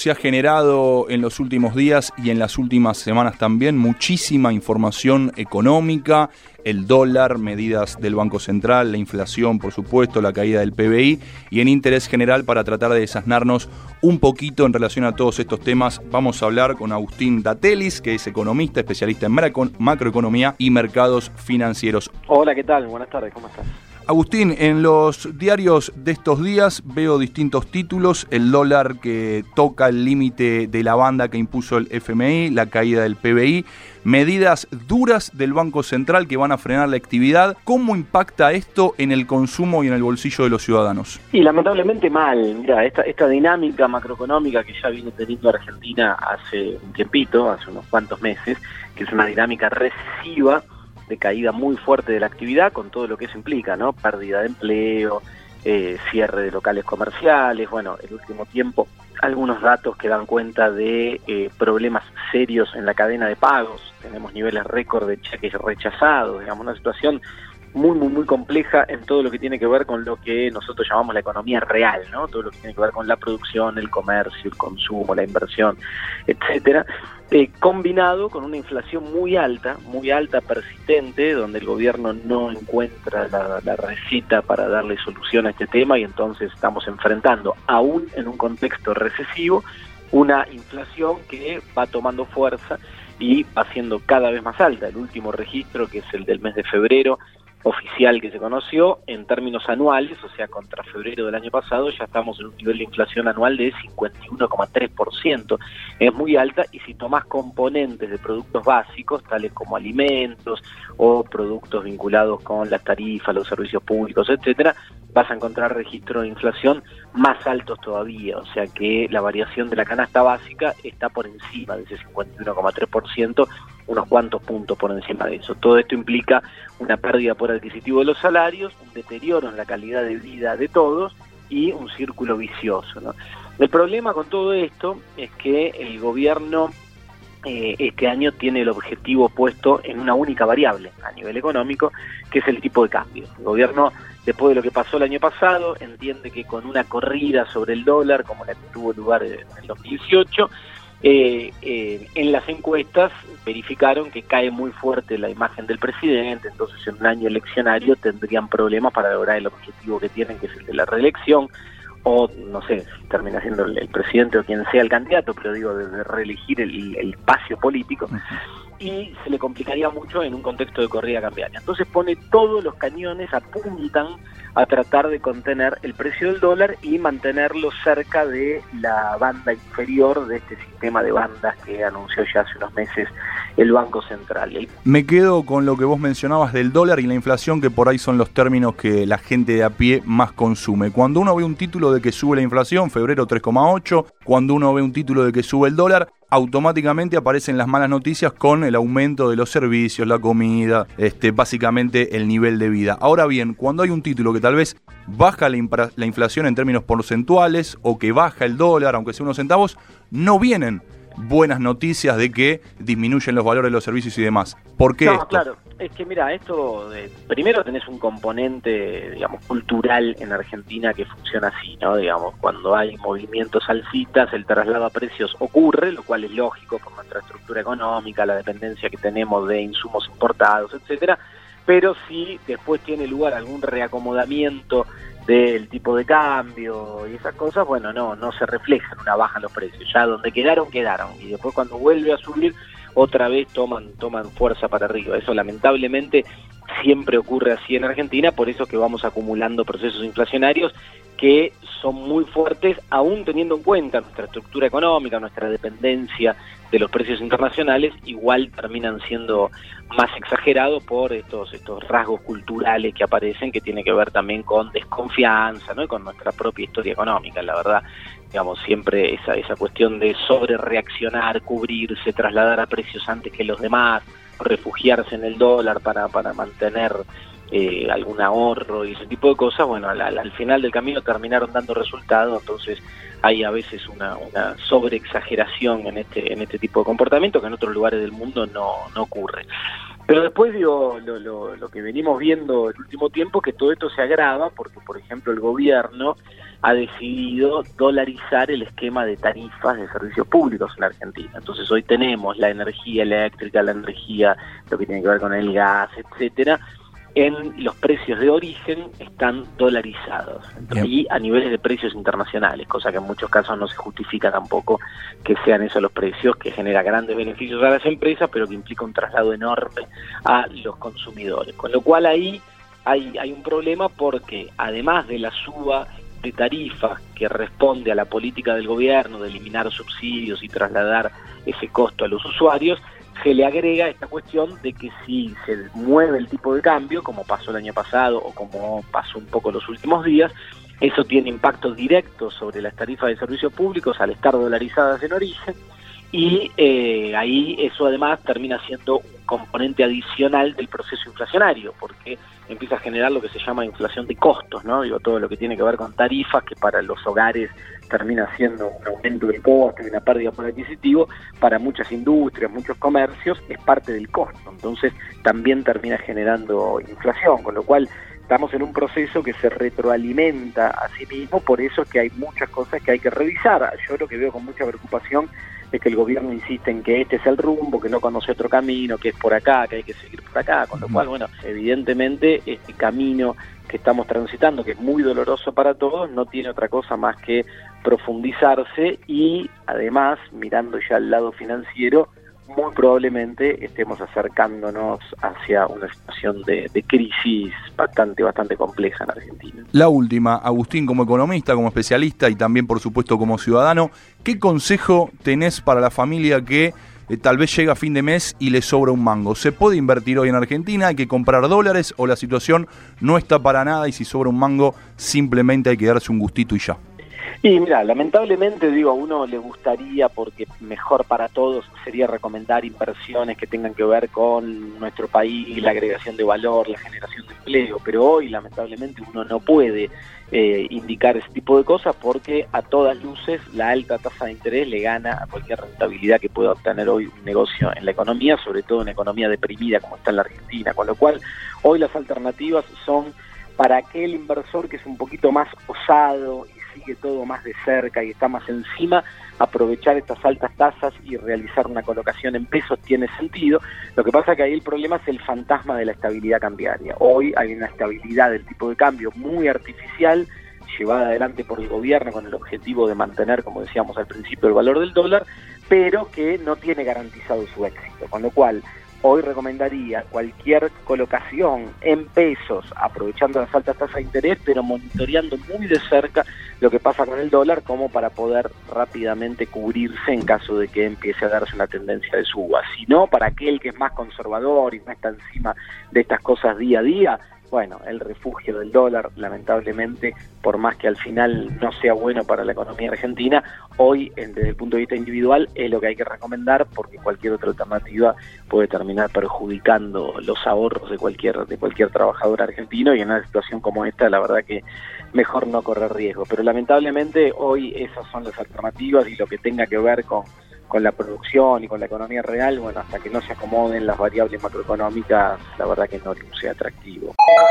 Se ha generado en los últimos días y en las últimas semanas también muchísima información económica, el dólar, medidas del Banco Central, la inflación, por supuesto, la caída del PBI y en interés general para tratar de desasnarnos un poquito en relación a todos estos temas. Vamos a hablar con Agustín Datelis, que es economista, especialista en macroeconomía y mercados financieros. Hola, ¿qué tal? Buenas tardes, ¿cómo estás? Agustín, en los diarios de estos días veo distintos títulos, el dólar que toca el límite de la banda que impuso el FMI, la caída del PBI, medidas duras del Banco Central que van a frenar la actividad. ¿Cómo impacta esto en el consumo y en el bolsillo de los ciudadanos? Y lamentablemente mal. Mira, esta, esta dinámica macroeconómica que ya viene teniendo Argentina hace un tiempito, hace unos cuantos meses, que es una dinámica recesiva, de caída muy fuerte de la actividad, con todo lo que eso implica, ¿no? Pérdida de empleo, eh, cierre de locales comerciales, bueno, el último tiempo algunos datos que dan cuenta de eh, problemas serios en la cadena de pagos, tenemos niveles récord de cheques rechazados, digamos, una situación muy, muy, muy compleja en todo lo que tiene que ver con lo que nosotros llamamos la economía real, ¿no? Todo lo que tiene que ver con la producción, el comercio, el consumo, la inversión, etcétera. Eh, combinado con una inflación muy alta, muy alta, persistente, donde el gobierno no encuentra la, la, receta para darle solución a este tema y entonces estamos enfrentando, aún en un contexto recesivo, una inflación que va tomando fuerza y va siendo cada vez más alta. El último registro, que es el del mes de febrero, oficial que se conoció, en términos anuales, o sea, contra febrero del año pasado, ya estamos en un nivel de inflación anual de 51,3%. Es muy alta y si tomas componentes de productos básicos, tales como alimentos o productos vinculados con las tarifas, los servicios públicos, etcétera, vas a encontrar registros de inflación más altos todavía, o sea que la variación de la canasta básica está por encima de ese 51,3%, unos cuantos puntos por encima de eso. Todo esto implica una pérdida por adquisitivo de los salarios, un deterioro en la calidad de vida de todos y un círculo vicioso. ¿no? El problema con todo esto es que el gobierno eh, este año tiene el objetivo puesto en una única variable a nivel económico, que es el tipo de cambio. El gobierno, después de lo que pasó el año pasado, entiende que con una corrida sobre el dólar, como la que tuvo lugar en el 2018, eh, eh, en las encuestas verificaron que cae muy fuerte la imagen del presidente, entonces en un año eleccionario tendrían problemas para lograr el objetivo que tienen, que es el de la reelección, o no sé, termina siendo el, presidente o quien sea el candidato, pero digo, de, reelegir el, el, espacio político, y se le complicaría mucho en un contexto de corrida cambiaria. Entonces pone todos los cañones, apuntan a tratar de contener el precio del dólar y mantenerlo cerca de la banda inferior de este sistema de bandas que anunció ya hace unos meses el Banco Central. Me quedo con lo que vos mencionabas del dólar y la inflación, que por ahí son los términos que la gente de a pie más consume. Cuando uno ve un título de que sube la inflación, febrero 3,8, cuando uno ve un título de que sube el dólar, automáticamente aparecen las malas noticias con el aumento de los servicios, la comida, este, básicamente el nivel de vida. Ahora bien, cuando hay un título que tal vez baja la, la inflación en términos porcentuales o que baja el dólar, aunque sea unos centavos, no vienen buenas noticias de que disminuyen los valores de los servicios y demás. ¿Por qué? No, claro, es que mira, esto, de, primero tenés un componente, digamos, cultural en Argentina que funciona así, ¿no? Digamos, cuando hay movimientos alcistas, el traslado a precios ocurre, lo cual es lógico por nuestra estructura económica, la dependencia que tenemos de insumos importados, etcétera, pero si después tiene lugar algún reacomodamiento del tipo de cambio y esas cosas, bueno, no, no se refleja en una baja en los precios. Ya donde quedaron, quedaron. Y después cuando vuelve a subir, otra vez toman, toman fuerza para arriba. Eso lamentablemente siempre ocurre así en Argentina, por eso que vamos acumulando procesos inflacionarios que son muy fuertes, aún teniendo en cuenta nuestra estructura económica, nuestra dependencia de los precios internacionales, igual terminan siendo más exagerados por estos, estos rasgos culturales que aparecen, que tiene que ver también con desconfianza, ¿no? y con nuestra propia historia económica, la verdad, digamos, siempre esa, esa cuestión de sobre reaccionar, cubrirse, trasladar a precios antes que los demás, refugiarse en el dólar para, para mantener eh, algún ahorro y ese tipo de cosas, bueno, al, final del camino terminaron dando resultados, entonces hay a veces una, una sobreexageración en este, en este tipo de comportamiento que en otros lugares del mundo no, no ocurre. Pero después digo, lo, lo, que venimos viendo el último tiempo, que todo esto se agrava porque, por ejemplo, el gobierno ha decidido dolarizar el esquema de tarifas de servicios públicos en Argentina. Entonces hoy tenemos la energía eléctrica, la energía, lo que tiene que ver con el gas, etcétera, en los precios de origen están dolarizados y a niveles de precios internacionales, cosa que en muchos casos no se justifica tampoco que sean esos los precios, que genera grandes beneficios a las empresas, pero que implica un traslado enorme a los consumidores. Con lo cual ahí hay, hay un problema porque además de la suba de tarifas que responde a la política del gobierno de eliminar subsidios y trasladar ese costo a los usuarios, se le agrega esta cuestión de que si se mueve el tipo de cambio, como pasó el año pasado o como pasó un poco los últimos días, eso tiene impacto directo sobre las tarifas de servicios públicos al estar dolarizadas en origen y eh, ahí eso además termina siendo un componente adicional del proceso inflacionario, porque empieza a generar lo que se llama inflación de costos, ¿no? Digo, todo lo que tiene que ver con tarifas, que para los hogares termina siendo un aumento del costo y una pérdida por adquisitivo, para muchas industrias, muchos comercios, es parte del costo. Entonces también termina generando inflación, con lo cual estamos en un proceso que se retroalimenta a sí mismo, por eso es que hay muchas cosas que hay que revisar. Yo lo que veo con mucha preocupación es que el gobierno insiste en que este es el rumbo, que no conoce otro camino, que es por acá, que hay que seguir por acá, con lo cual, bueno, evidentemente este camino que estamos transitando, que es muy doloroso para todos, no tiene otra cosa más que profundizarse y además, mirando ya al lado financiero, muy probablemente estemos acercándonos hacia una situación de, crisis bastante, bastante compleja en Argentina. La última, Agustín, como economista, como especialista y también, por supuesto, como ciudadano, ¿qué consejo tenés para la familia que eh, tal vez llega a fin de mes y le sobra un mango? ¿Se puede invertir hoy en Argentina? ¿Hay que comprar dólares o la situación no está para nada y si sobra un mango simplemente hay que darse un gustito y ya? Y mira, lamentablemente digo, a uno le gustaría, porque mejor para todos sería recomendar inversiones que tengan que ver con nuestro país, la agregación de valor, la generación de empleo, pero hoy lamentablemente uno no puede eh, indicar ese tipo de cosas porque a todas luces la alta tasa de interés le gana a cualquier rentabilidad que pueda obtener hoy un negocio en la economía, sobre todo en una economía deprimida como está en la Argentina, con lo cual hoy las alternativas son para aquel inversor que es un poquito más osado y sigue todo más de cerca y está más encima, aprovechar estas altas tasas y realizar una colocación en pesos tiene sentido. Lo que pasa que ahí el problema es el fantasma de la estabilidad cambiaria. Hoy hay una estabilidad del tipo de cambio muy artificial llevada adelante por el gobierno con el objetivo de mantener, como decíamos al principio, el valor del dólar, pero que no tiene garantizado su éxito. Con lo cual, hoy recomendaría cualquier colocación en pesos, aprovechando las altas tasas de interés, pero monitoreando muy de cerca lo que pasa con el dólar, como para poder rápidamente cubrirse en caso de que empiece a darse una tendencia de suba. Si no, para aquel que es más conservador y no está encima de estas cosas día a día, bueno, el refugio del dólar, lamentablemente, por más que al final no sea bueno para la economía argentina, hoy desde el punto de vista individual es lo que hay que recomendar porque cualquier otra alternativa puede terminar perjudicando los ahorros de cualquier de cualquier trabajador argentino y en una situación como esta la verdad que mejor no correr riesgo. Pero lamentablemente hoy esas son las alternativas y lo que tenga que ver con con la producción y con la economía real, bueno, hasta que no se acomoden las variables macroeconómicas, la verdad que no sea atractivo.